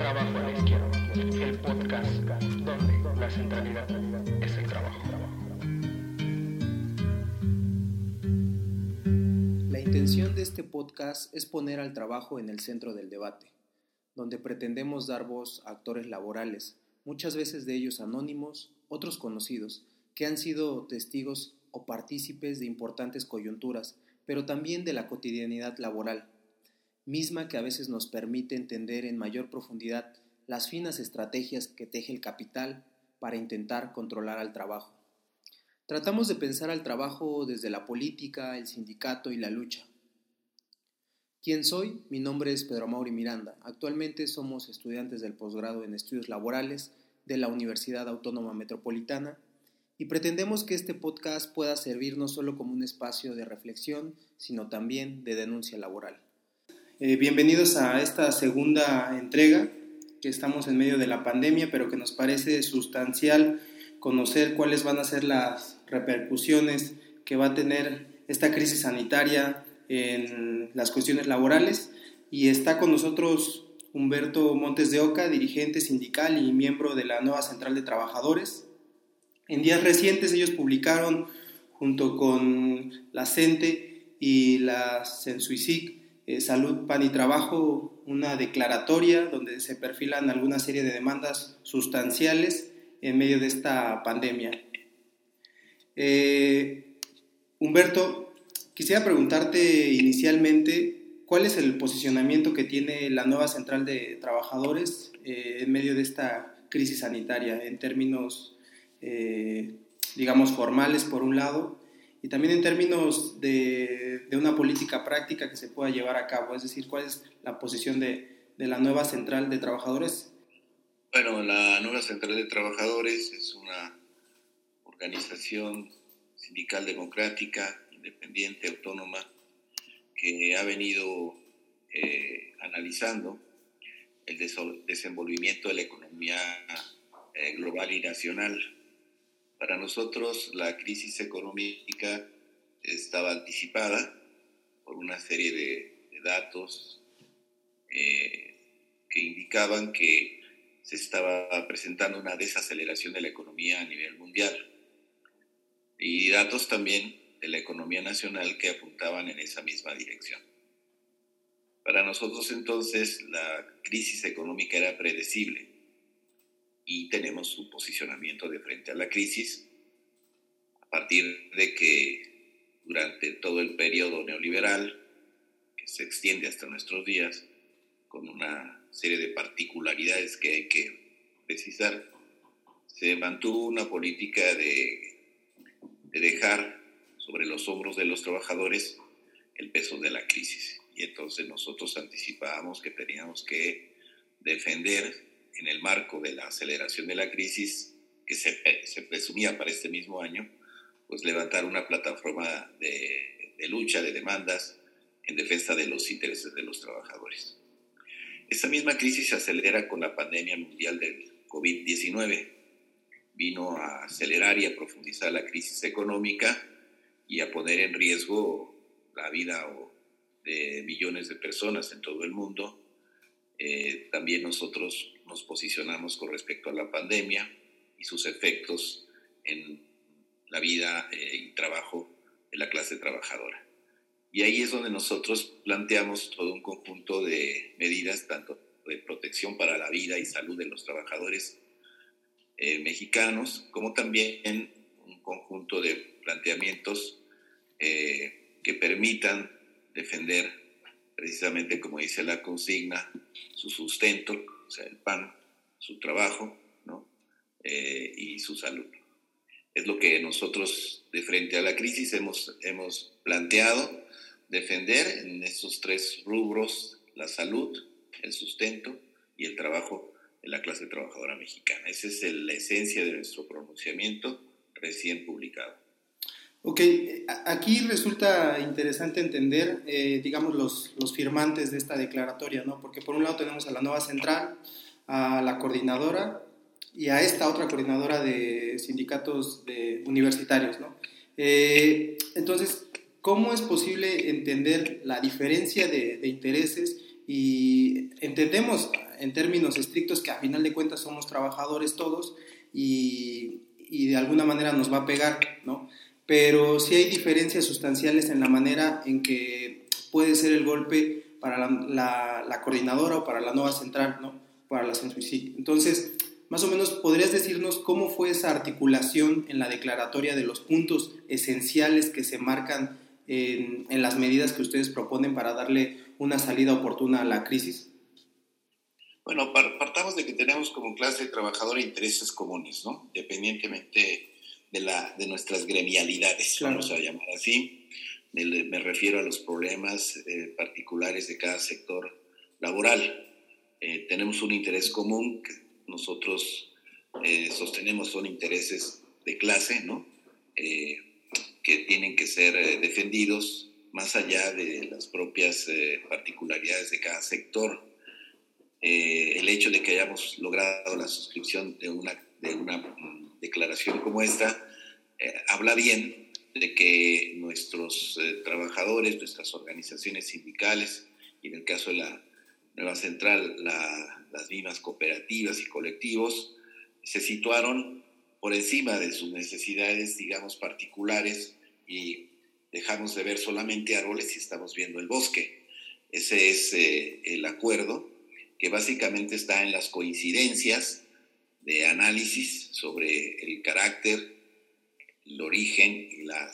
Trabajo a la izquierda, el podcast donde la centralidad es el trabajo. La intención de este podcast es poner al trabajo en el centro del debate, donde pretendemos dar voz a actores laborales, muchas veces de ellos anónimos, otros conocidos, que han sido testigos o partícipes de importantes coyunturas, pero también de la cotidianidad laboral, misma que a veces nos permite entender en mayor profundidad las finas estrategias que teje el capital para intentar controlar al trabajo. Tratamos de pensar al trabajo desde la política, el sindicato y la lucha. ¿Quién soy? Mi nombre es Pedro Mauri Miranda. Actualmente somos estudiantes del posgrado en estudios laborales de la Universidad Autónoma Metropolitana y pretendemos que este podcast pueda servir no solo como un espacio de reflexión, sino también de denuncia laboral. Eh, bienvenidos a esta segunda entrega, que estamos en medio de la pandemia, pero que nos parece sustancial conocer cuáles van a ser las repercusiones que va a tener esta crisis sanitaria en las cuestiones laborales. Y está con nosotros Humberto Montes de Oca, dirigente sindical y miembro de la nueva Central de Trabajadores. En días recientes ellos publicaron junto con la CENTE y la CENSUICIC eh, Salud, Pan y Trabajo una declaratoria donde se perfilan alguna serie de demandas sustanciales en medio de esta pandemia. Eh, Humberto, quisiera preguntarte inicialmente cuál es el posicionamiento que tiene la nueva central de trabajadores eh, en medio de esta crisis sanitaria en términos digamos, formales por un lado, y también en términos de, de, una política práctica que se pueda llevar a cabo, es decir, cuál es la posición de, de la nueva central de trabajadores. Bueno, la nueva central de trabajadores es una organización sindical democrática, independiente, autónoma, que ha venido eh, analizando el desenvolvimiento de la economía eh, global y nacional para nosotros la crisis económica estaba anticipada por una serie de, datos eh, que indicaban que se estaba presentando una desaceleración de la economía a nivel mundial y datos también de la economía nacional que apuntaban en esa misma dirección. Para nosotros entonces la crisis económica era predecible y tenemos su posicionamiento de frente a la crisis a partir de que durante todo el periodo neoliberal, que se extiende hasta nuestros días, con una serie de particularidades que hay que precisar, se mantuvo una política de, de dejar sobre los hombros de los trabajadores el peso de la crisis. Y entonces nosotros anticipábamos que teníamos que defender en el marco de la aceleración de la crisis que se, se presumía para este mismo año, pues levantar una plataforma de, de, lucha, de demandas en defensa de los intereses de los trabajadores. Esta misma crisis se acelera con la pandemia mundial del COVID-19. Vino a acelerar y a profundizar la crisis económica y a poner en riesgo la vida de millones de personas en todo el mundo eh, también nosotros nos posicionamos con respecto a la pandemia y sus efectos en la vida eh, y trabajo de la clase trabajadora. Y ahí es donde nosotros planteamos todo un conjunto de medidas, tanto de protección para la vida y salud de los trabajadores eh, mexicanos, como también un conjunto de planteamientos que permitan defender precisamente como dice la consigna, su sustento, o sea, el pan, su trabajo, ¿no? Eh, y su salud. Es lo que nosotros, de frente a la crisis, hemos, hemos planteado defender en estos tres rubros, la salud, el sustento y el trabajo de la clase trabajadora mexicana. Esa es la esencia de nuestro pronunciamiento recién publicado. Ok, aquí resulta interesante entender, eh, digamos, los, los, firmantes de esta declaratoria, ¿no? Porque por un lado tenemos a la nueva central, a la coordinadora y a esta otra coordinadora de sindicatos de universitarios, ¿no? Eh, entonces, ¿cómo es posible entender la diferencia de, de intereses? Y entendemos en términos estrictos que a final de cuentas somos trabajadores todos y, y de alguna manera nos va a pegar, ¿no? Pero sí hay diferencias sustanciales en la manera en que puede ser el golpe para la, coordinadora o para la nueva central, ¿no? Para la CENSUICIC. Entonces, más o menos, ¿podrías decirnos cómo fue esa articulación en la declaratoria de los puntos esenciales que se marcan en, en las medidas que ustedes proponen para darle una salida oportuna a la crisis? Bueno, partamos de que tenemos como clase de trabajador intereses comunes, ¿no? Independientemente de, la, de nuestras gremialidades, vamos a llamar así. Me, refiero a los problemas eh, particulares de cada sector laboral. Eh, tenemos un interés común que nosotros eh, sostenemos son intereses de clase, ¿no? que tienen que ser defendidos más allá de las propias particularidades de cada sector eh, el hecho de que hayamos logrado la suscripción de una, de una mm, declaración como esta eh, habla bien de que nuestros eh, trabajadores, nuestras organizaciones sindicales, y en el caso de la nueva central, las mismas cooperativas y colectivos, se situaron por encima de sus necesidades, digamos, particulares y dejamos de ver solamente árboles y estamos viendo el bosque. Ese es el acuerdo que básicamente está en las coincidencias de análisis sobre el carácter, el origen y la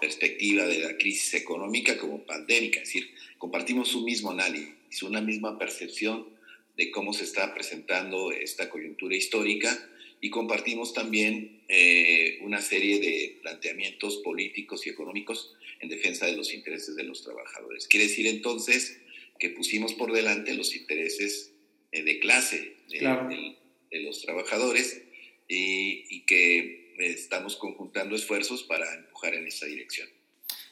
perspectiva de la crisis económica como pandémica. Es decir, compartimos un mismo análisis, una misma percepción de cómo se está presentando esta coyuntura histórica y compartimos también eh, una serie de planteamientos políticos y económicos en defensa de los intereses de los trabajadores. Quiere decir entonces que pusimos por delante los intereses eh, de clase de, los trabajadores y, que estamos conjuntando esfuerzos para empujar en esa dirección.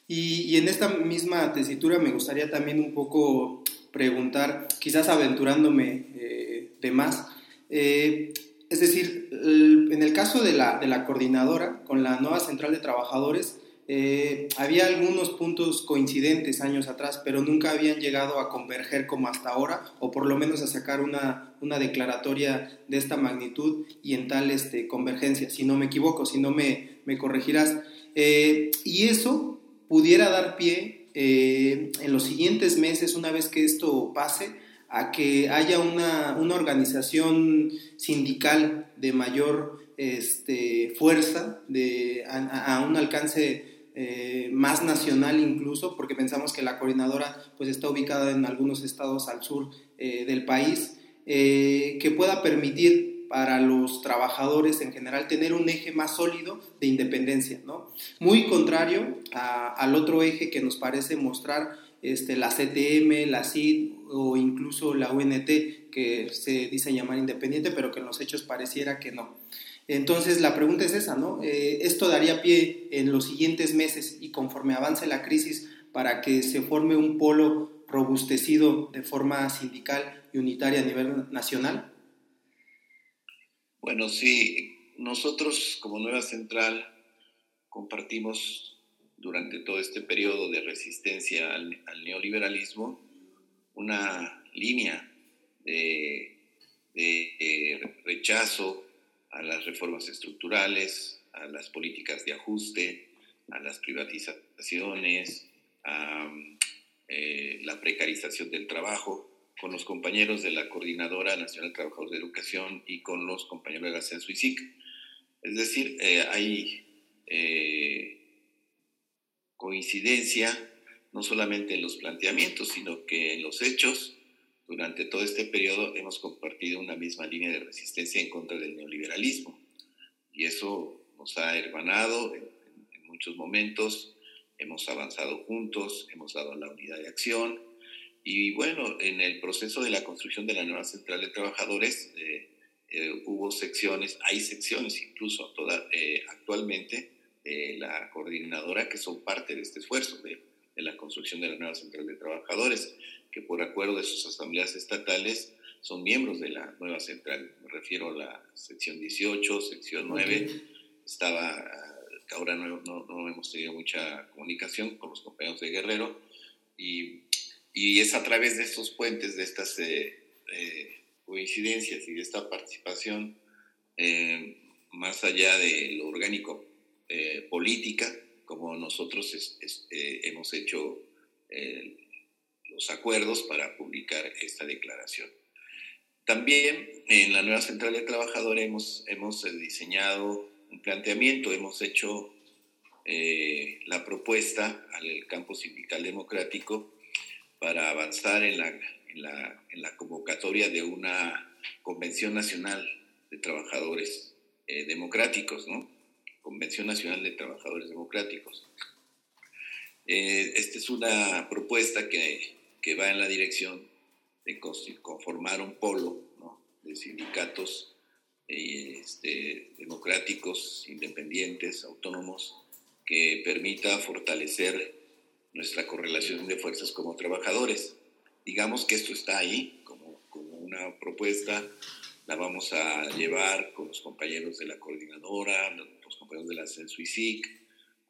Y, en esta misma tesitura me gustaría también un poco preguntar, quizás aventurándome eh, de más, eh, es decir, en el caso de la, de la coordinadora con la nueva central de trabajadores, eh, había algunos puntos coincidentes años atrás, pero nunca habían llegado a converger como hasta ahora, o por lo menos a sacar una, una declaratoria de esta magnitud y en tal este, convergencia, si no me equivoco, si no me, me corregirás. Eh, y eso pudiera dar pie eh, en los siguientes meses, una vez que esto pase, a que haya una, una organización sindical de mayor este, fuerza, de, a, a un alcance eh, más nacional incluso, porque pensamos que la coordinadora pues está ubicada en algunos estados al sur eh, del país, eh, que pueda permitir para los trabajadores en general tener un eje más sólido de independencia, ¿no? Muy contrario al otro eje que nos parece mostrar este, la CTM, la CID o incluso la UNT, que se dice llamar independiente, pero que en los hechos pareciera que no. Entonces la pregunta es esa, ¿no? Eh, esto daría pie en los siguientes meses y conforme avance la crisis para que se forme un polo robustecido de forma sindical y unitaria a nivel nacional. Bueno, sí, nosotros como Nueva Central compartimos durante todo este periodo de resistencia al, neoliberalismo una línea de rechazo a las reformas estructurales, a las políticas de ajuste, a las privatizaciones, a eh, la precarización del trabajo, con los compañeros de la Coordinadora Nacional de Trabajadores de Educación y con los compañeros de la Censo SIC. Es decir, eh, hay eh, coincidencia no solamente en los planteamientos, sino que en los hechos durante todo este periodo hemos compartido una misma línea de resistencia en contra del neoliberalismo. Y eso nos ha hermanado en, muchos momentos, hemos avanzado juntos, hemos dado la unidad de acción. Y bueno, en el proceso de la construcción de la nueva central de trabajadores eh, eh, hubo secciones, hay secciones incluso toda, eh, actualmente de la coordinadora que son parte de este esfuerzo de, de la construcción de la nueva central de trabajadores que por acuerdo de sus asambleas estatales son miembros de la nueva central. Me refiero a la sección 18, sección 9. Estaba, ahora no, no, hemos tenido mucha comunicación con los compañeros de Guerrero y, y es a través de estos puentes, de estas eh, eh, coincidencias y de esta participación, eh, más allá de lo orgánico política, como nosotros hemos hecho los acuerdos para publicar esta declaración. También en la nueva central de trabajadores hemos, hemos diseñado un planteamiento, hemos hecho la propuesta al campo sindical democrático para avanzar en la, en la, en la convocatoria de una convención nacional de trabajadores eh, democráticos, ¿no? Convención Nacional de Trabajadores Democráticos. Eh, esta es una propuesta que, que, va en la dirección de conformar un polo ¿no? de sindicatos eh, este, democráticos, independientes, autónomos, que permita fortalecer nuestra correlación de fuerzas como trabajadores. Digamos que esto está ahí como, como una propuesta, la vamos a llevar con los compañeros de la coordinadora, los compañeros de la CENSUICIC,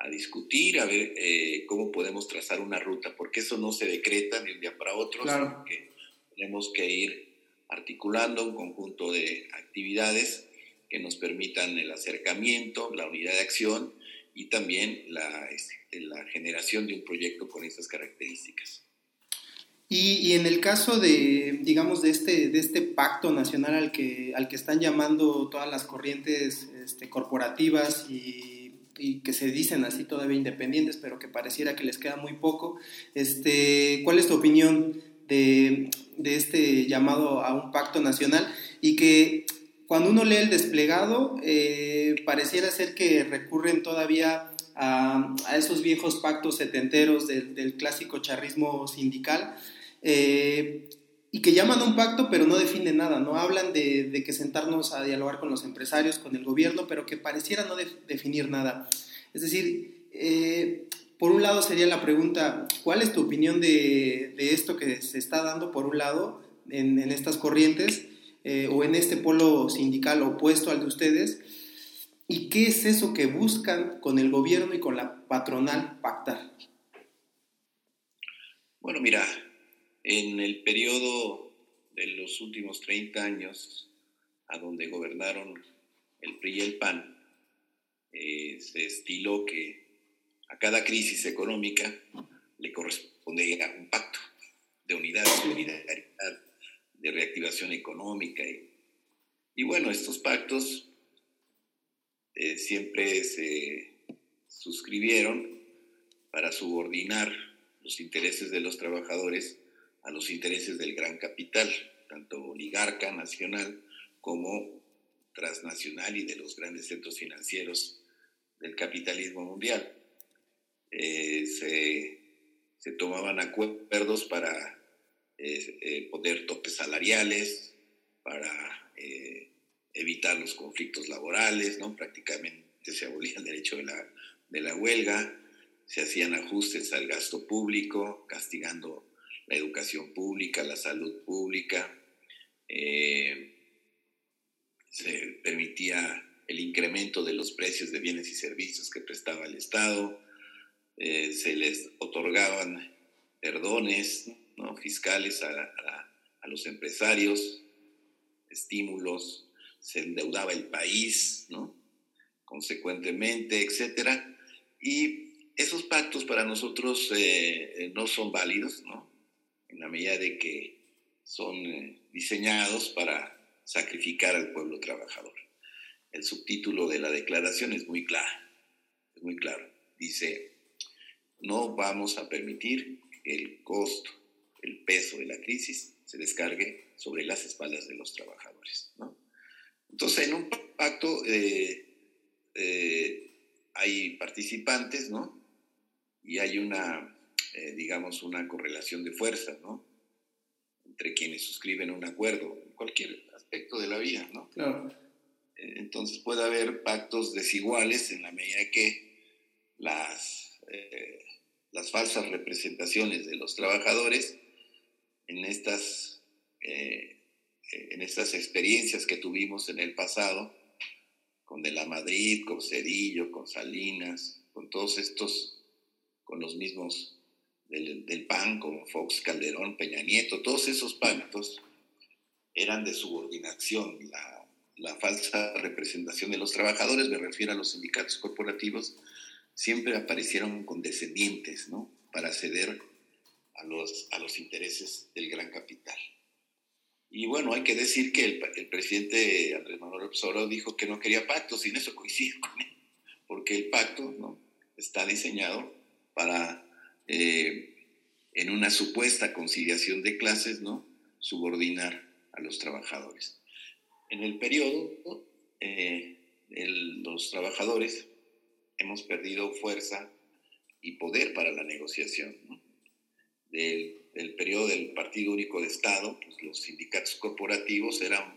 a discutir, a ver eh, cómo podemos trazar una ruta, porque eso no se decreta de un día para otro, sino que tenemos que ir articulando un conjunto de actividades que nos permitan el acercamiento, la unidad de acción y también la, este, la generación de un proyecto con estas características. Y, en el caso de, digamos, de este, de este pacto nacional al que, al que están llamando todas las corrientes este, corporativas y, y, que se dicen así todavía independientes, pero que pareciera que les queda muy poco, este, ¿cuál es tu opinión de, de este llamado a un pacto nacional? Y que cuando uno lee el desplegado, eh, pareciera ser que recurren todavía a, esos viejos pactos setenteros del, clásico charrismo sindical, eh, y que llaman a un pacto pero no definen nada, no hablan de, que sentarnos a dialogar con los empresarios, con el gobierno, pero que pareciera no definir nada. Es decir, eh, por un lado sería la pregunta, ¿cuál es tu opinión de, esto que se está dando por un lado en, en estas corrientes? Eh, o en este polo sindical opuesto al de ustedes? ¿Y qué es eso que buscan con el gobierno y con la patronal pactar? Bueno, mira, en el periodo de los últimos 30 años, a donde gobernaron el PRI y el PAN, eh, se estiló que a cada crisis económica le correspondía un pacto de unidad, de solidaridad, de reactivación económica. Y, y bueno, estos pactos eh, siempre se suscribieron para subordinar los intereses de los trabajadores a los intereses del gran capital, tanto oligarca nacional como transnacional y de los grandes centros financieros del capitalismo mundial. Eh, se, se, tomaban acuerdos para eh, poner topes salariales, para eh, evitar los conflictos laborales, ¿no? Prácticamente se abolía el derecho de la, de la huelga, se hacían ajustes al gasto público, castigando la educación pública, la salud pública, eh, se permitía el incremento de los precios de bienes y servicios que prestaba el Estado, se les otorgaban perdones, fiscales a, los empresarios, estímulos, se endeudaba el país, ¿no? consecuentemente, etcétera. Y esos pactos para nosotros eh, no son válidos, ¿no? En la medida de que son eh, diseñados para sacrificar al pueblo trabajador. El subtítulo de la declaración es muy claro, es muy claro. Dice, no vamos a permitir el costo el peso de la crisis se descargue sobre las espaldas de los trabajadores. Entonces, en un pacto eh, eh, hay participantes, ¿no? Y hay una, eh, digamos, una correlación de fuerzas, ¿no? Entre quienes suscriben un acuerdo, en cualquier aspecto de la vida, ¿no? Claro. Entonces puede haber pactos desiguales en la medida que las, las falsas representaciones de los trabajadores en estas, eh, en estas experiencias que tuvimos en el pasado, con De la Madrid, con Cedillo, con Salinas, con todos estos, con los mismos del, PAN, como Fox, Calderón, Peña Nieto, todos esos pactos eran de subordinación, la, la falsa representación de los trabajadores, me refiero a los sindicatos corporativos, siempre aparecieron condescendientes, ¿no? Para ceder a los, a los intereses del gran capital. Y bueno, hay que decir que el, presidente Andrés Manuel López Obrador dijo que no quería pactos, y en eso coincido con él, porque el pacto ¿no? está diseñado para, eh, en una supuesta conciliación de clases, ¿no? subordinar a los trabajadores. En el periodo, eh, los trabajadores hemos perdido fuerza y poder para la negociación. Del, periodo del Partido Único de Estado, pues los sindicatos corporativos eran,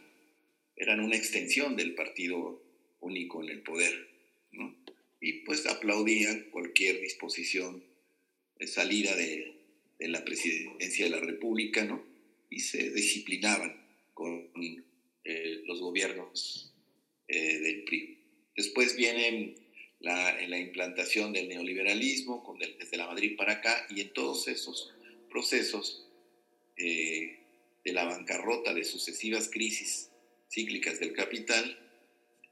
eran una extensión del Partido Único en el poder. Y pues aplaudían cualquier disposición salida de, la presidencia de la República, ¿no? Y se disciplinaban con eh, los gobiernos eh, del PRI. Después vienen la, en la implantación del neoliberalismo, desde la Madrid para acá, y en todos esos procesos eh, de la bancarrota, de sucesivas crisis cíclicas del capital,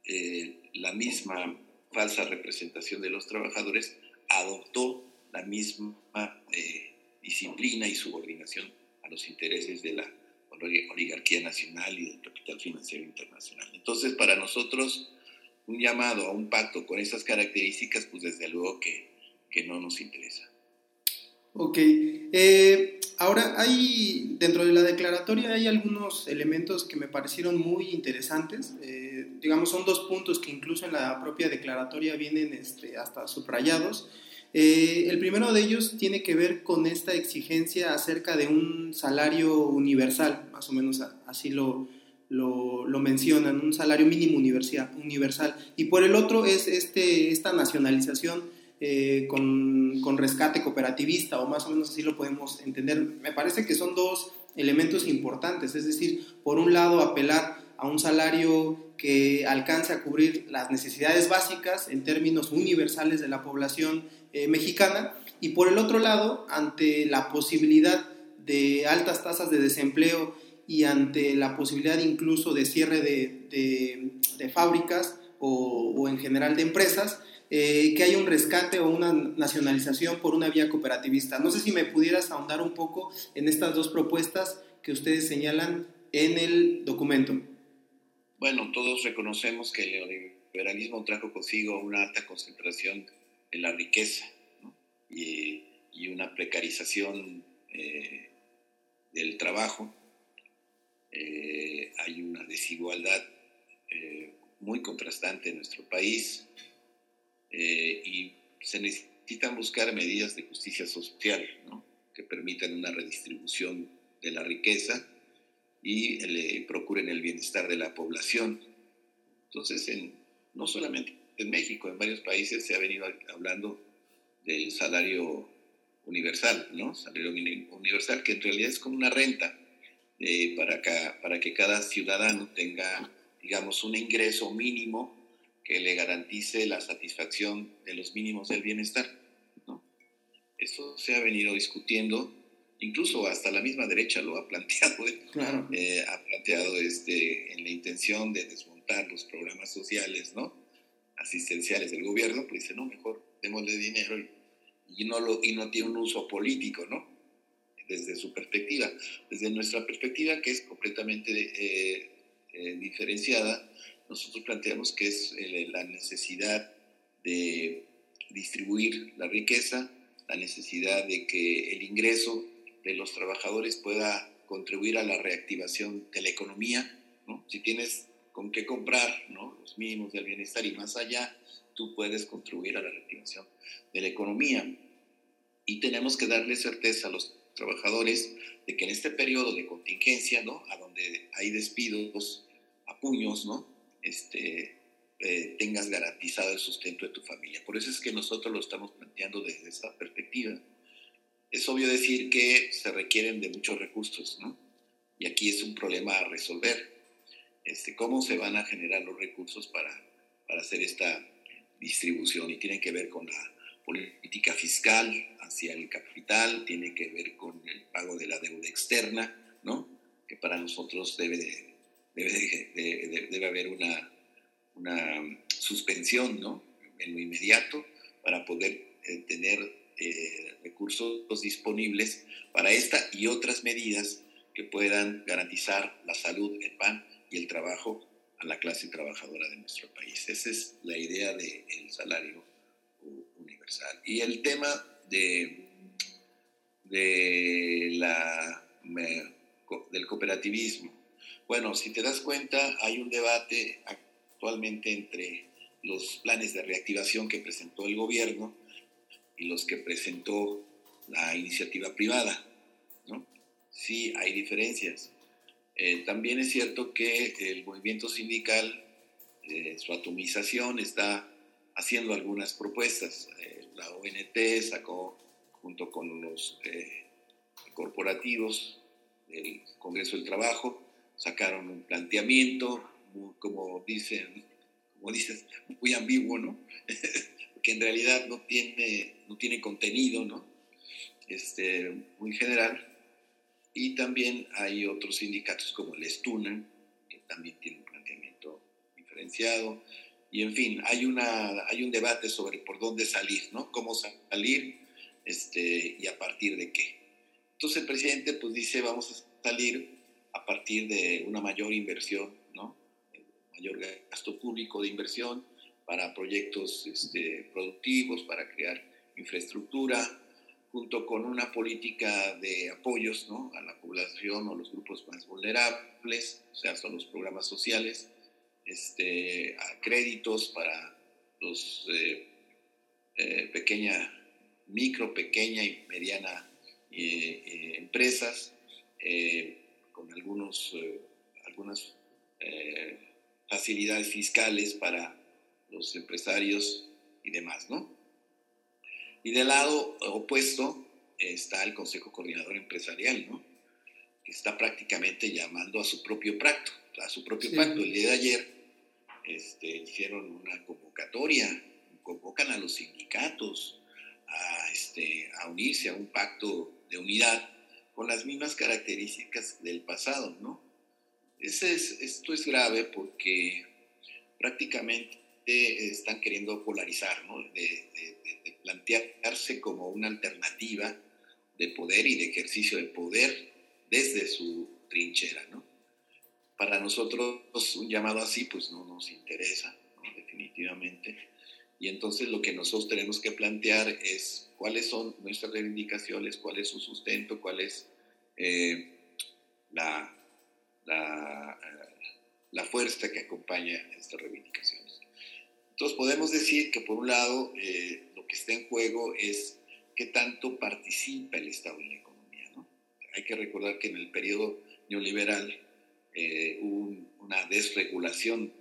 eh, la misma falsa representación de los trabajadores adoptó la misma eh, disciplina y subordinación a los intereses de la oligarquía nacional y del capital financiero internacional. Entonces, para nosotros, un llamado a un pacto con esas características, pues desde luego que, que no nos interesa. Ok. Eh, ahora, hay, dentro de la declaratoria hay algunos elementos que me parecieron muy interesantes. Eh, digamos, son dos puntos que incluso en la propia declaratoria vienen este, hasta subrayados. Eh, el primero de ellos tiene que ver con esta exigencia acerca de un salario universal, más o menos así lo, lo, mencionan, un salario mínimo universal. Y por el otro es este, esta nacionalización eh, con, con, rescate cooperativista, o más o menos así lo podemos entender. Me parece que son dos elementos importantes, es decir, por un lado apelar a un salario que alcance a cubrir las necesidades básicas en términos universales de la población eh, mexicana, y por el otro lado, ante la posibilidad de altas tasas de desempleo y ante la posibilidad incluso de cierre de, fábricas o, en general de empresas, eh, que haya un rescate o una nacionalización por una vía cooperativista. No sé si me pudieras ahondar un poco en estas dos propuestas que ustedes señalan en el documento. Bueno, todos reconocemos que el neoliberalismo trajo consigo una alta concentración en la riqueza y, una precarización eh, del trabajo. Eh, hay una desigualdad eh, muy contrastante en nuestro país y se necesitan buscar medidas de justicia social que permitan una redistribución de la riqueza y le procuren el bienestar de la población. Entonces, en, no solamente en México, en varios países se ha venido hablando del salario universal, ¿no? Salario universal, que en realidad es como una renta eh, para, para que cada ciudadano tenga, digamos, un ingreso mínimo que le garantice la satisfacción de los mínimos del bienestar. ¿no? Eso se ha venido discutiendo, incluso hasta la misma derecha lo ha planteado, ¿eh? Eh, ha planteado este, en la intención de desmontar los programas sociales, ¿no? Asistenciales del gobierno, pues dice, no, mejor démosle dinero y, no, lo, y no tiene un uso político, ¿no? desde su perspectiva. Desde nuestra perspectiva, que es completamente eh, eh, diferenciada, nosotros planteamos que es eh, la necesidad de distribuir la riqueza, la necesidad de que el ingreso de los trabajadores pueda contribuir a la reactivación de la economía. ¿no? Si tienes con qué comprar ¿no? los mínimos del bienestar y más allá, tú puedes contribuir a la reactivación de la economía. Y tenemos que darle certeza a los trabajadores de que en este periodo de contingencia, ¿no? A donde hay despidos a puños, ¿no? Este, eh, tengas garantizado el sustento de tu familia. Por eso es que nosotros lo estamos planteando desde esa perspectiva. Es obvio decir que se requieren de muchos recursos, ¿no? Y aquí es un problema a resolver. Este, ¿Cómo se van a generar los recursos para, para hacer esta distribución? Y tiene que ver con la política fiscal hacia el capital, tiene que ver con el pago de la deuda externa, ¿no? que para nosotros debe, debe, debe haber una, una suspensión ¿no? en lo inmediato para poder eh, tener eh, recursos disponibles para esta y otras medidas que puedan garantizar la salud, el pan y el trabajo a la clase trabajadora de nuestro país. Esa es la idea del salario universal. Y el tema de, de la, del cooperativismo. Bueno, si te das cuenta, hay un debate actualmente entre los planes de reactivación que presentó el gobierno y los que presentó la iniciativa privada. ¿no? Sí, hay diferencias. Eh, también es cierto que el movimiento sindical, eh, su atomización, está haciendo algunas propuestas. Eh, la ONT sacó, junto con los corporativos del Congreso del Trabajo, sacaron un planteamiento, como dicen, como dices, muy ambiguo, ¿no? que en realidad no tiene, no tiene contenido, ¿no? Este, muy general. Y también hay otros sindicatos como el Estunan, que también tiene un planteamiento diferenciado. Y en fin, hay, una, hay un debate sobre por dónde salir, ¿no? Cómo salir este, y a partir de qué. Entonces el presidente pues dice, vamos a salir a partir de una mayor inversión, ¿no? mayor gasto público de inversión, para proyectos este, productivos, para crear infraestructura, junto con una política de apoyos ¿no? a la población o los grupos más vulnerables, o sea, son los programas sociales, este, a créditos para los eh, eh, pequeña, micro, pequeña y mediana eh, empresas, con algunos, algunas facilidades fiscales para los empresarios y demás, ¿no? Y del lado opuesto está el Consejo Coordinador Empresarial, ¿no? Que está prácticamente llamando a su propio pacto, a su propio pacto. El día de ayer este, hicieron una convocatoria, convocan a los sindicatos a, este, a unirse a un pacto de unidad con las mismas características del pasado, ¿no? Ese es, esto es grave porque prácticamente están queriendo polarizar, ¿no? de, plantearse como una alternativa de poder y de ejercicio de poder desde su trinchera. ¿no? Para nosotros un llamado así pues no nos interesa, definitivamente. Y entonces lo que nosotros tenemos que plantear es cuáles son nuestras reivindicaciones, cuál es su sustento, cuál es eh, la, la, eh, la fuerza que acompaña estas reivindicaciones. Entonces podemos decir que por un lado eh, lo que está en juego es qué tanto participa el Estado en la economía. ¿no? Hay que recordar que en el periodo neoliberal eh, hubo una desregulación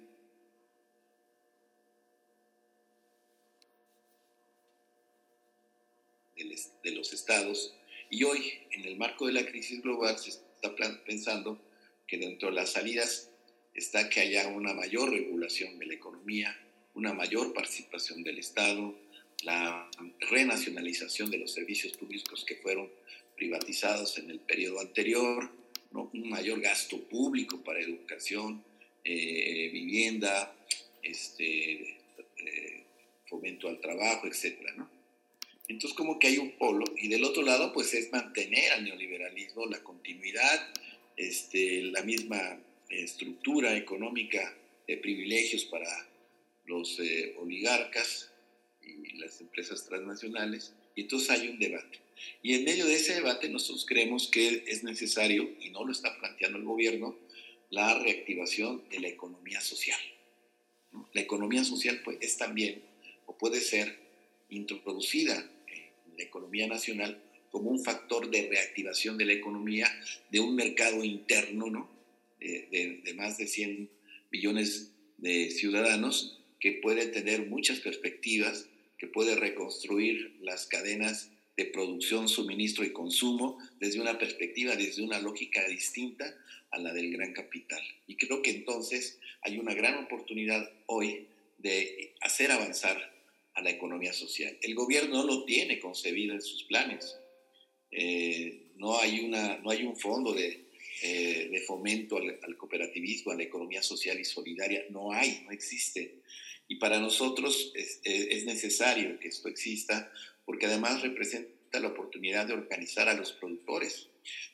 de los estados y hoy en el marco de la crisis global se está pensando que dentro de las salidas está que haya una mayor regulación de la economía, una mayor participación del Estado, la renacionalización de los servicios públicos que fueron privatizados en el periodo anterior, un mayor gasto público para educación, eh, vivienda, este, eh, fomento al trabajo, etc. ¿no? Entonces como que hay un polo y del otro lado pues es mantener al neoliberalismo la continuidad, este, la misma estructura económica de privilegios para los eh, oligarcas y las empresas transnacionales, y entonces hay un debate. Y en medio de ese debate nosotros creemos que es necesario, y no lo está planteando el gobierno, la reactivación de la economía social. La economía social pues, es también, o puede ser, introducida en la economía nacional como un factor de reactivación de la economía de un mercado interno, ¿no? de, de más de 100 millones de ciudadanos que puede tener muchas perspectivas, que puede reconstruir las cadenas de producción, suministro y consumo desde una perspectiva, desde una lógica distinta a la del gran capital. Y creo que entonces hay una gran oportunidad hoy de hacer avanzar a la economía social. El gobierno no lo tiene concebido en sus planes. Eh, no, hay una, no hay un fondo de, eh, de fomento al, al, cooperativismo, a la economía social y solidaria. No hay, no existe. Y para nosotros es, es necesario que esto exista porque además representa la oportunidad de organizar a los productores,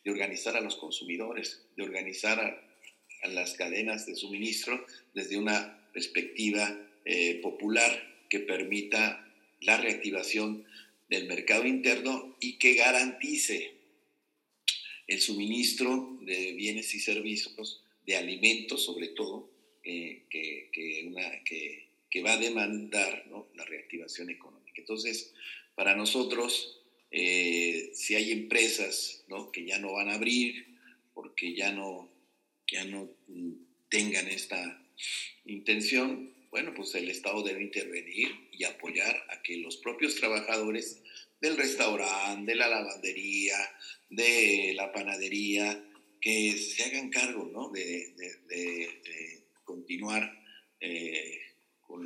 de organizar a los consumidores, de organizar a, las cadenas de suministro desde una perspectiva eh, popular que permita la reactivación del mercado interno y que garantice el suministro de bienes y servicios, de alimentos sobre todo, eh, que, que, que, va a demandar la reactivación económica. Entonces, para nosotros, eh, si hay empresas que ya no van a abrir porque ya no, ya no tengan esta intención, bueno, pues el Estado debe intervenir y apoyar a que los propios trabajadores del restaurante, de la lavandería, de la panadería, que se hagan cargo ¿no? de, continuar eh,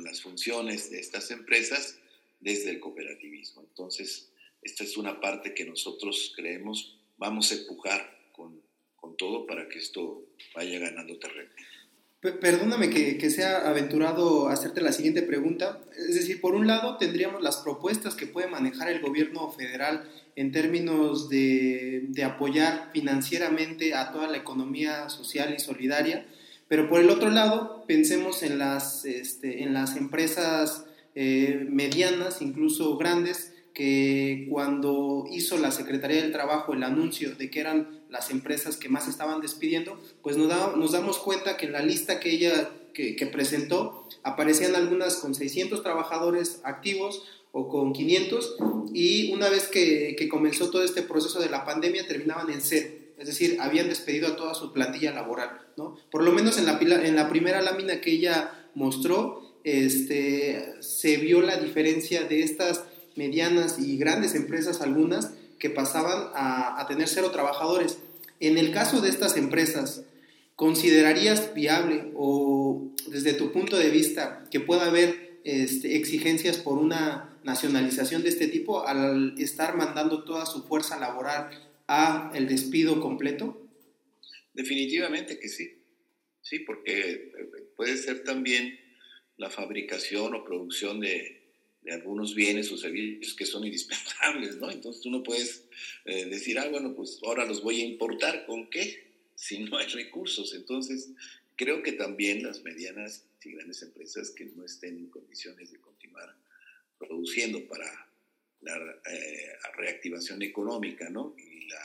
las funciones de estas empresas desde el cooperativismo. Entonces, esta es una parte que nosotros creemos vamos a empujar con, con todo para que esto vaya ganando terreno. Perdóname que, sea aventurado hacerte la siguiente pregunta. Es decir, por un lado tendríamos las propuestas que puede manejar el gobierno federal en términos de, apoyar financieramente a toda la economía social y solidaria, pero por el otro lado pensemos en las, este, en las empresas eh, medianas, incluso grandes, que cuando hizo la Secretaría del Trabajo el anuncio de que eran las empresas que más estaban despidiendo, pues nos, nos damos cuenta que en la lista que ella que, presentó aparecían algunas con 600 trabajadores activos o con 500 y una vez que, que, comenzó todo este proceso de la pandemia terminaban en cero, es decir, habían despedido a toda su plantilla laboral, ¿no? Por lo menos en la, primera lámina que ella mostró, este, se vio la diferencia de estas medianas y grandes empresas algunas que pasaban a, tener cero trabajadores. En el caso de estas empresas, ¿considerarías viable o desde tu punto de vista que pueda haber este, exigencias por una nacionalización de este tipo al estar mandando toda su fuerza laboral a el despido completo? Definitivamente que sí. Sí, porque puede ser también la fabricación o producción de, de algunos bienes o servicios que son indispensables, ¿no? Entonces tú no puedes eh, decir, ah, bueno, pues ahora los voy a importar, ¿con qué? Si no hay recursos. Entonces, creo que también las medianas y grandes empresas que no estén en condiciones de continuar produciendo para la eh, reactivación económica, ¿no? Y la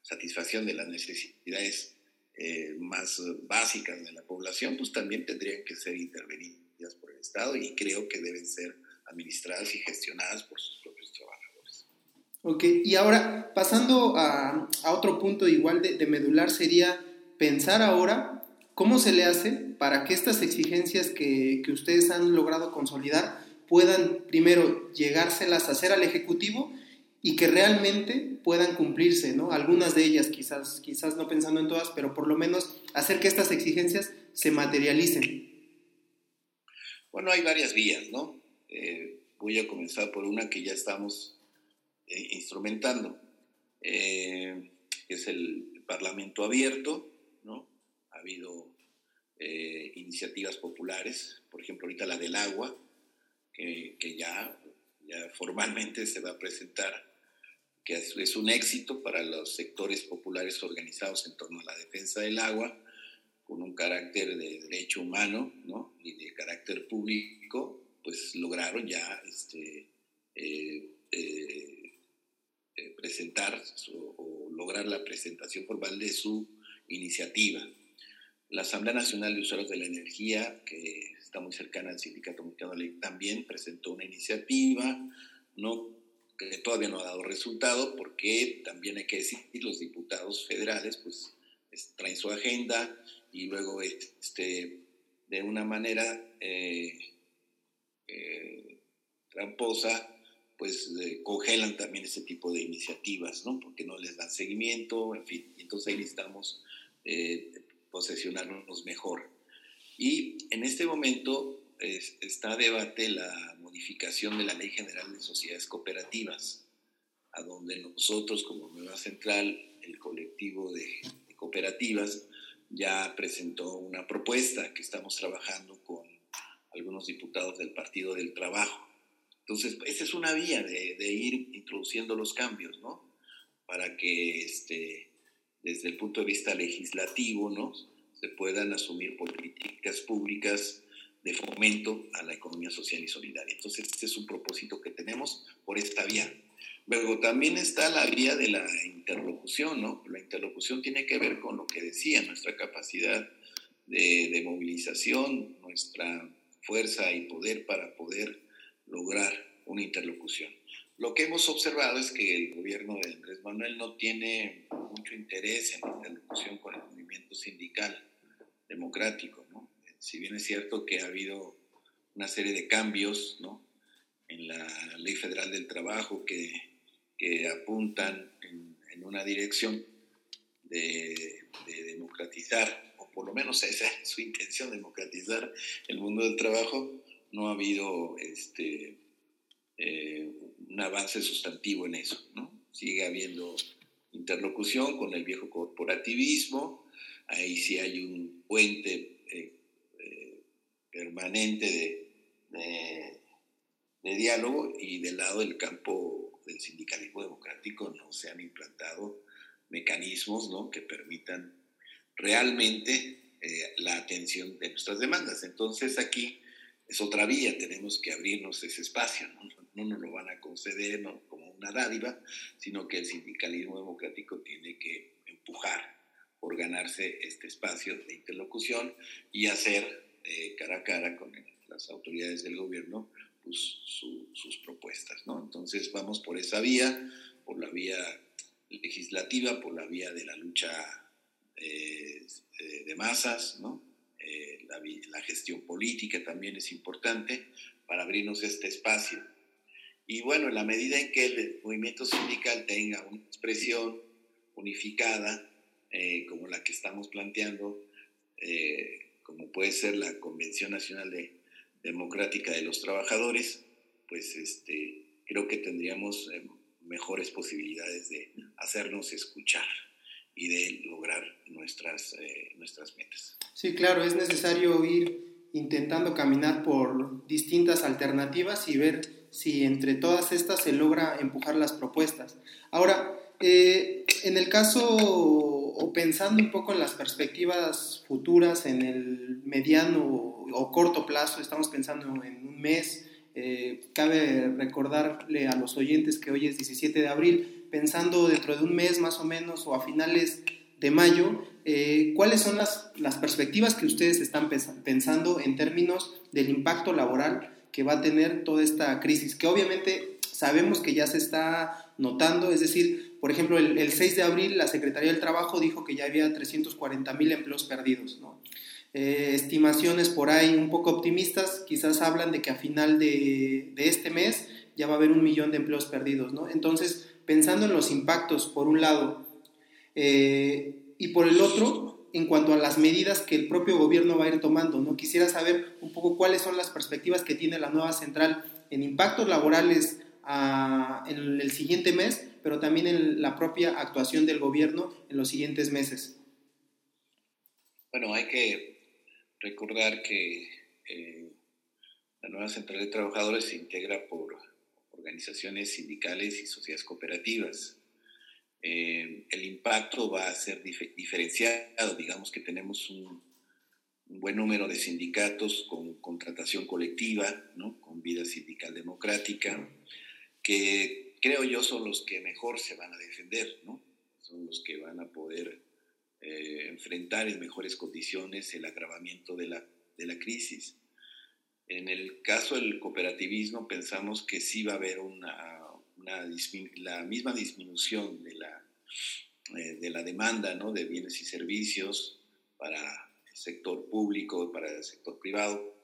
satisfacción de las necesidades eh, más básicas de la población, pues también tendrían que ser intervenidas por el Estado y creo que deben ser administradas y gestionadas por sus propios trabajadores. Ok, y ahora pasando a, a otro punto igual de, de, medular sería pensar ahora cómo se le hace para que estas exigencias que, que ustedes han logrado consolidar puedan primero llegárselas a hacer al Ejecutivo y que realmente puedan cumplirse, ¿no? Algunas de ellas, quizás, quizás no pensando en todas, pero por lo menos hacer que estas exigencias se materialicen. Bueno, hay varias vías, ¿no? Eh, voy a comenzar por una que ya estamos eh, instrumentando, eh, que es el Parlamento abierto, ¿no? Ha habido iniciativas populares, por ejemplo, ahorita la del agua, que, que ya, ya, formalmente se va a presentar, que es, un éxito para los sectores populares organizados en torno a la defensa del agua, con un carácter de derecho humano ¿no? y de carácter público, pues lograron ya este, eh, eh, eh, presentar o lograr la presentación formal de su iniciativa. La Asamblea Nacional de Usuarios de la Energía, que está muy cercana al Sindicato Mexicano también presentó una iniciativa, no, que todavía no ha dado resultado, porque también hay que decir, los diputados federales pues traen su agenda y luego este, de una manera eh, tramposa, pues eh, congelan también ese tipo de iniciativas, ¿no? Porque no les dan seguimiento, en fin. Entonces ahí necesitamos eh, posesionarnos mejor. Y en este momento está a debate la modificación de la Ley General de Sociedades Cooperativas, a donde nosotros como Nueva Central, el colectivo de, cooperativas ya presentó una propuesta que estamos trabajando con algunos diputados del Partido del Trabajo. Entonces, esa es una vía de, de ir introduciendo los cambios, ¿no? Para que este, desde el punto de vista legislativo, ¿no? Se puedan asumir políticas públicas de fomento a la economía social y solidaria. Entonces, este es un propósito que tenemos por esta vía. Luego también está la vía de la interlocución, ¿no? La interlocución tiene que ver con lo que decía, nuestra capacidad de, de movilización, nuestra fuerza y poder para poder lograr una interlocución. Lo que hemos observado es que el gobierno de Andrés Manuel no tiene mucho interés en la interlocución con el movimiento sindical democrático, ¿no? Si bien es cierto que ha habido una serie de cambios, ¿no? En la Ley Federal del Trabajo que, que apuntan en, una dirección de, de, democratizar, o por lo menos esa es su intención, democratizar el mundo del trabajo, no ha habido este, eh, un avance sustantivo en eso, ¿no? Sigue habiendo interlocución con el viejo corporativismo, ahí sí hay un puente permanente de, diálogo y del lado del campo del sindicalismo democrático no se han implantado mecanismos ¿no? que permitan realmente eh, la atención de nuestras demandas. Entonces aquí es otra vía, tenemos que abrirnos ese espacio, ¿no? no nos lo van a conceder ¿no? como una dádiva, sino que el sindicalismo democrático tiene que empujar por ganarse este espacio de interlocución y hacer eh, cara a cara con las autoridades del gobierno pues, su, sus propuestas. ¿no? Entonces vamos por esa vía, por la vía legislativa, por la vía de la lucha eh, de masas, ¿no? eh, la, gestión política también es importante para abrirnos este espacio y bueno, en la medida en que el movimiento sindical tenga una expresión unificada, eh, como la que estamos planteando, eh, como puede ser la Convención Nacional de, Democrática de los Trabajadores, pues este, creo que tendríamos eh, mejores posibilidades de hacernos escuchar y de lograr nuestras, eh, nuestras metas. Sí, claro, es necesario ir intentando caminar por distintas alternativas y ver si entre todas estas se logra empujar las propuestas. Ahora, eh, en el caso o pensando un poco en las perspectivas futuras, en el mediano o corto plazo, estamos pensando en un mes, eh, cabe recordarle a los oyentes que hoy es 17 de abril, pensando dentro de un mes más o menos o a finales de mayo, eh, ¿cuáles son las, las perspectivas que ustedes están pensando en términos del impacto laboral que va a tener toda esta crisis, que obviamente sabemos que ya se está notando, es decir, por ejemplo, el, el 6 de abril la Secretaría del Trabajo dijo que ya había 340 mil empleos perdidos, ¿no? Eh, estimaciones por ahí un poco optimistas, quizás hablan de que a final de, este mes ya va a haber un millón de empleos perdidos. Entonces, pensando en los impactos, por un lado, eh, y por el otro, en cuanto a las medidas que el propio gobierno va a ir tomando. ¿no? Quisiera saber un poco cuáles son las perspectivas que tiene la nueva central en impactos laborales a, ah, en el siguiente mes, pero también en la propia actuación del gobierno en los siguientes meses. Bueno, hay que recordar que eh, la nueva central de trabajadores se integra por organizaciones sindicales y sociedades cooperativas eh, el impacto va a ser dif diferenciado. Digamos que tenemos un, un, buen número de sindicatos con contratación colectiva, ¿no? con vida sindical democrática, que creo yo son los que mejor se van a defender, ¿no? son los que van a poder eh, enfrentar en mejores condiciones el agravamiento de la, de la crisis. En el caso del cooperativismo pensamos que sí va a haber una la misma disminución de la, eh, de la demanda ¿no? de bienes y servicios para el sector público, para el sector privado,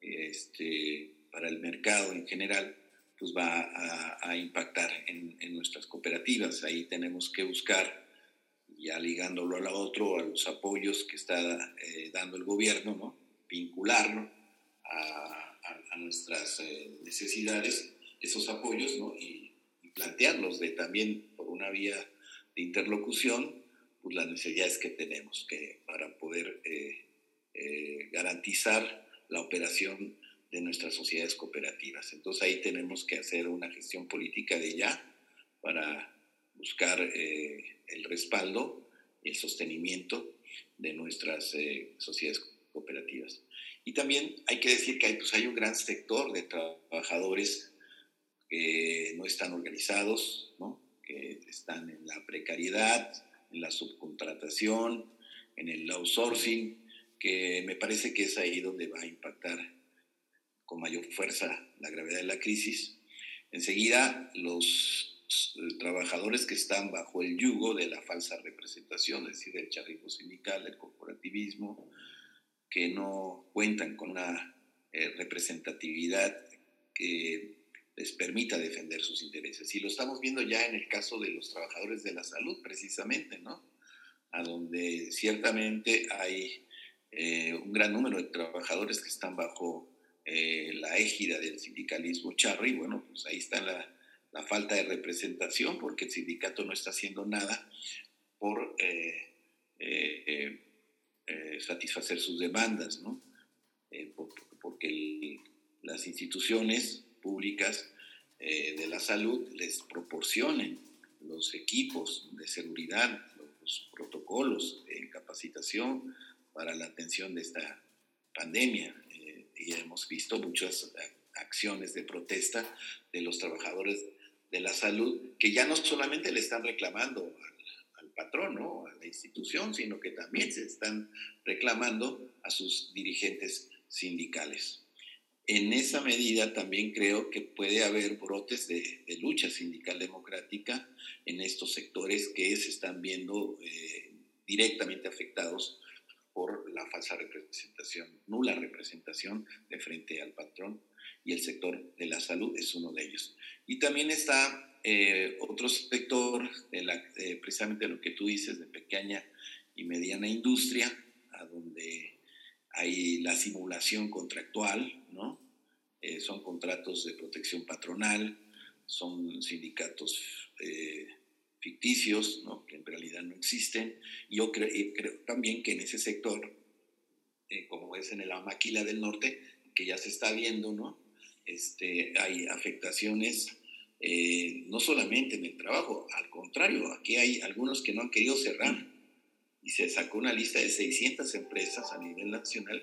este, para el mercado en general, pues va a, impactar en, en, nuestras cooperativas. Ahí tenemos que buscar, ya ligándolo a lo otro, a los apoyos que está eh, dando el gobierno, ¿no? vincularlo a, a, nuestras eh, necesidades, esos apoyos, ¿no? y plantearlos de también por una vía de interlocución, pues, las necesidades que tenemos que, para poder eh, garantizar la operación de nuestras sociedades cooperativas. Entonces ahí tenemos que hacer una gestión política de ya para buscar el respaldo y el sostenimiento de nuestras sociedades cooperativas. Y también hay que decir que hay, pues, hay un gran sector de trabajadores que no están organizados, ¿no? que están en la precariedad, en la subcontratación, en el outsourcing, que me parece que es ahí donde va a impactar con mayor fuerza la gravedad de la crisis. Enseguida, los trabajadores que están bajo el yugo de la falsa representación, es decir, del charrismo sindical, del corporativismo, que no cuentan con una eh, representatividad que les permita defender sus intereses. Y lo estamos viendo ya en el caso de los trabajadores de la salud, precisamente, ¿no? A donde ciertamente hay eh, un gran número de trabajadores que están bajo eh, la égida del sindicalismo charro y bueno, pues ahí está la, falta de representación porque el sindicato no está haciendo nada por eh, satisfacer sus demandas, ¿no? Eh, porque las instituciones públicas eh, de la salud les proporcionen los equipos de seguridad, los protocolos en capacitación para la atención de esta pandemia. Y hemos visto muchas acciones de protesta de los trabajadores de la salud que ya no solamente le están reclamando patrón, ¿no? a la institución, sino que también se están reclamando a sus dirigentes sindicales. En esa medida también creo que puede haber brotes de, lucha sindical democrática en estos sectores que se están viendo eh, directamente afectados por la falsa representación, nula representación de frente al patrón y el sector de la salud es uno de ellos. Y también está eh, otro sector, la, precisamente lo que tú dices, de pequeña y mediana industria, a donde hay la simulación contractual, ¿no? Eh, son contratos de protección patronal, son sindicatos eh, ficticios, ¿no? que en realidad no existen. Yo creo, también que en ese sector, como es en la Maquila del Norte, que ya se está viendo, ¿no? Este, hay afectaciones eh, no solamente en el trabajo, al contrario, aquí hay algunos que no han querido cerrar y se sacó una lista de 600 empresas a nivel nacional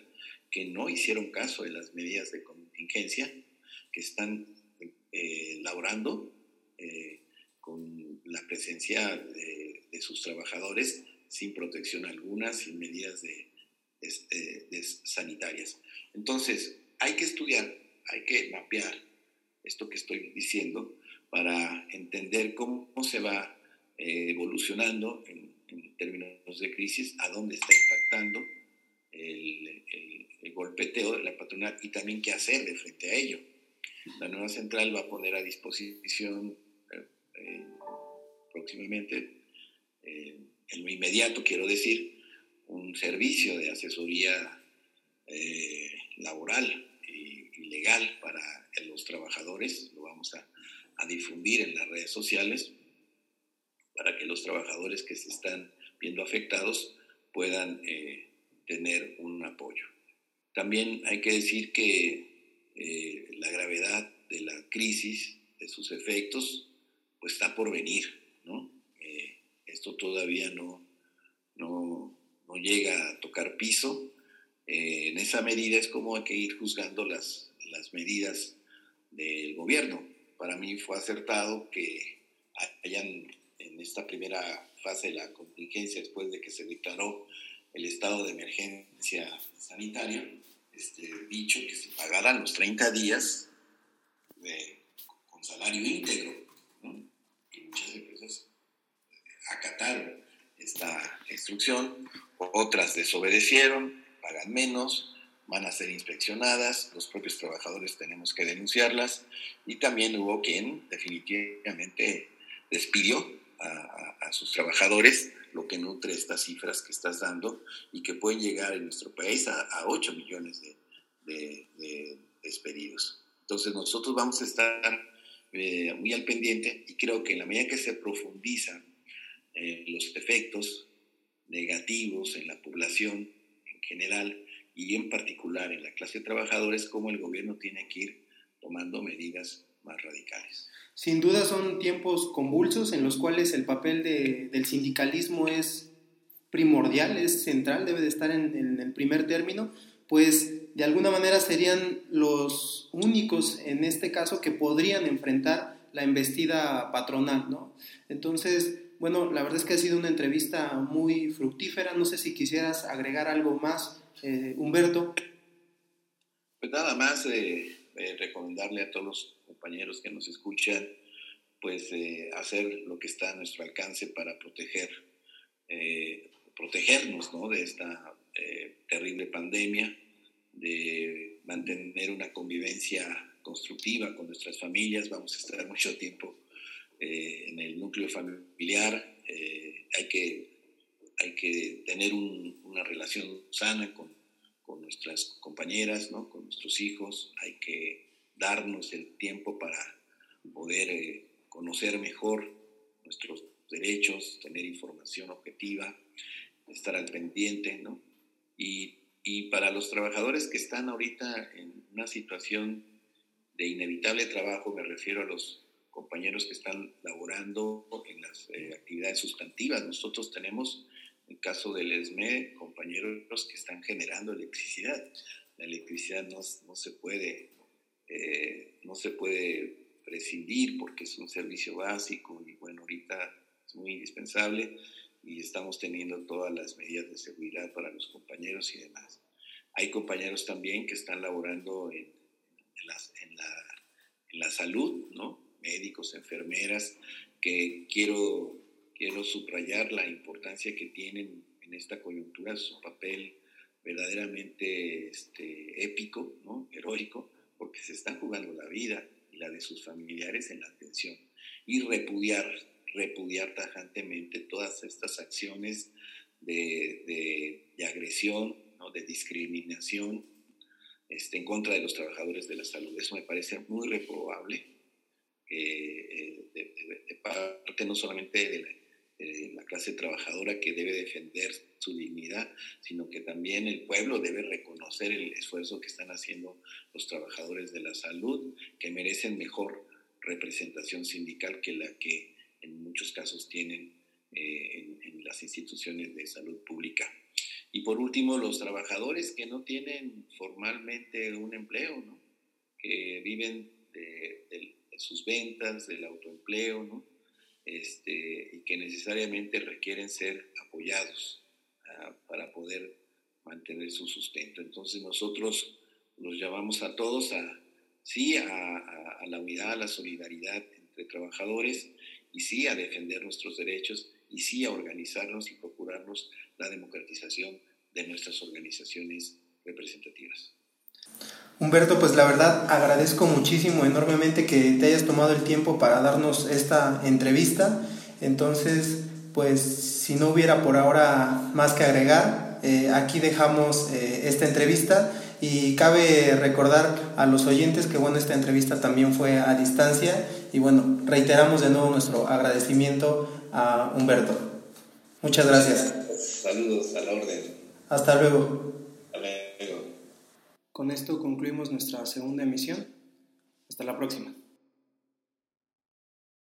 que no hicieron caso de las medidas de contingencia, que están eh, laborando eh, con la presencia de, sus trabajadores sin protección alguna, sin medidas de, de sanitarias. Entonces, hay que estudiar, hay que mapear esto que estoy diciendo para entender cómo se va eh, evolucionando en, términos de crisis, a dónde está impactando el, golpeteo de la patronal y también qué hacer de frente a ello. La nueva central va a poner a disposición próximamente, en lo inmediato quiero decir, un servicio de asesoría laboral y, legal para los trabajadores, lo vamos a difundir en las redes sociales para que los trabajadores que se están viendo afectados puedan eh, tener un apoyo. También hay que decir que eh, la gravedad de la crisis, de sus efectos, pues está por venir. Eh, esto todavía no, no, no, llega a tocar piso. en esa medida es como hay que ir juzgando las, las medidas del gobierno para mí fue acertado que hayan en esta primera fase de la contingencia, después de que se declaró el estado de emergencia sanitaria, este, dicho que se pagaran los 30 días con salario íntegro. Y muchas acataron esta instrucción, otras desobedecieron, pagan menos, van a ser inspeccionadas, los propios trabajadores tenemos que denunciarlas y también hubo quien definitivamente despidió a, sus trabajadores, lo que nutre estas cifras que estás dando y que pueden llegar en nuestro país a, 8 millones de, despedidos. Entonces nosotros vamos a estar eh, muy al pendiente y creo que en la medida que se profundizan eh, los efectos negativos en la población en general y en particular en la clase de trabajadores, como el gobierno tiene que ir tomando medidas más radicales. Sin duda son tiempos convulsos en los cuales el papel del sindicalismo es primordial, es central, debe de estar en, en, el primer término, pues de alguna manera serían los únicos en este caso que podrían enfrentar la embestida patronal, ¿no? Entonces, bueno, la verdad es que ha sido una entrevista muy fructífera, no sé si quisieras agregar algo más, eh, Humberto. Pues nada más eh, eh, recomendarle a todos los compañeros que nos escuchan, pues hacer lo que está a nuestro alcance para proteger, protegernos ¿no? de esta terrible pandemia, de mantener una convivencia constructiva con nuestras familias, vamos a estar mucho tiempo en el núcleo familiar, hay, que, hay que tener una relación sana con con nuestras compañeras, ¿no? con nuestros hijos, hay que darnos el tiempo para poder eh, conocer mejor nuestros derechos, tener información objetiva, estar al pendiente, ¿no? Y, y para los trabajadores que están ahorita en una situación de inevitable trabajo, me refiero a los compañeros que están laborando en las eh, actividades sustantivas. Nosotros tenemos en el caso del ESME, compañeros que están generando electricidad. La electricidad no, no se puede, eh, no se puede prescindir porque es un servicio básico y bueno, ahorita es muy indispensable y estamos teniendo todas las medidas de seguridad para los compañeros y demás. Hay compañeros también que están laborando en, en, en, la, en la salud, ¿no? Médicos, enfermeras, que quiero quiero subrayar la importancia que tienen en esta coyuntura, su papel verdaderamente este, épico, ¿no? heroico, porque se están jugando la vida y la de sus familiares en la atención. Y repudiar, repudiar tajantemente todas estas acciones de, de, agresión, ¿no? de discriminación este, en contra de los trabajadores de la salud. Eso me parece muy reprobable eh, de, de, parte no solamente de la eh, la clase trabajadora que debe defender su dignidad, sino que también el pueblo debe reconocer el esfuerzo que están haciendo los trabajadores de la salud, que merecen mejor representación sindical que la que en muchos casos tienen eh, en, las instituciones de salud pública. Y por último, los trabajadores que no tienen formalmente un empleo, ¿no? que viven de sus ventas, del autoempleo, ¿no? este, y que necesariamente requieren ser apoyados ah, para poder mantener su sustento. Entonces nosotros los llamamos a todos a, sí, a, a la unidad, a la solidaridad entre trabajadores y sí a defender nuestros derechos y sí a organizarnos y procurarnos la democratización de nuestras organizaciones representativas. Humberto, pues la verdad agradezco muchísimo, enormemente que te hayas tomado el tiempo para darnos esta entrevista. Entonces, pues si no hubiera por ahora más que agregar, eh, aquí dejamos eh, esta entrevista y cabe recordar a los oyentes que bueno, esta entrevista también fue a distancia y bueno, reiteramos de nuevo nuestro agradecimiento a Humberto. Muchas gracias. Saludos a la orden. Hasta luego. Con esto concluimos nuestra segunda emisión. Hasta la próxima.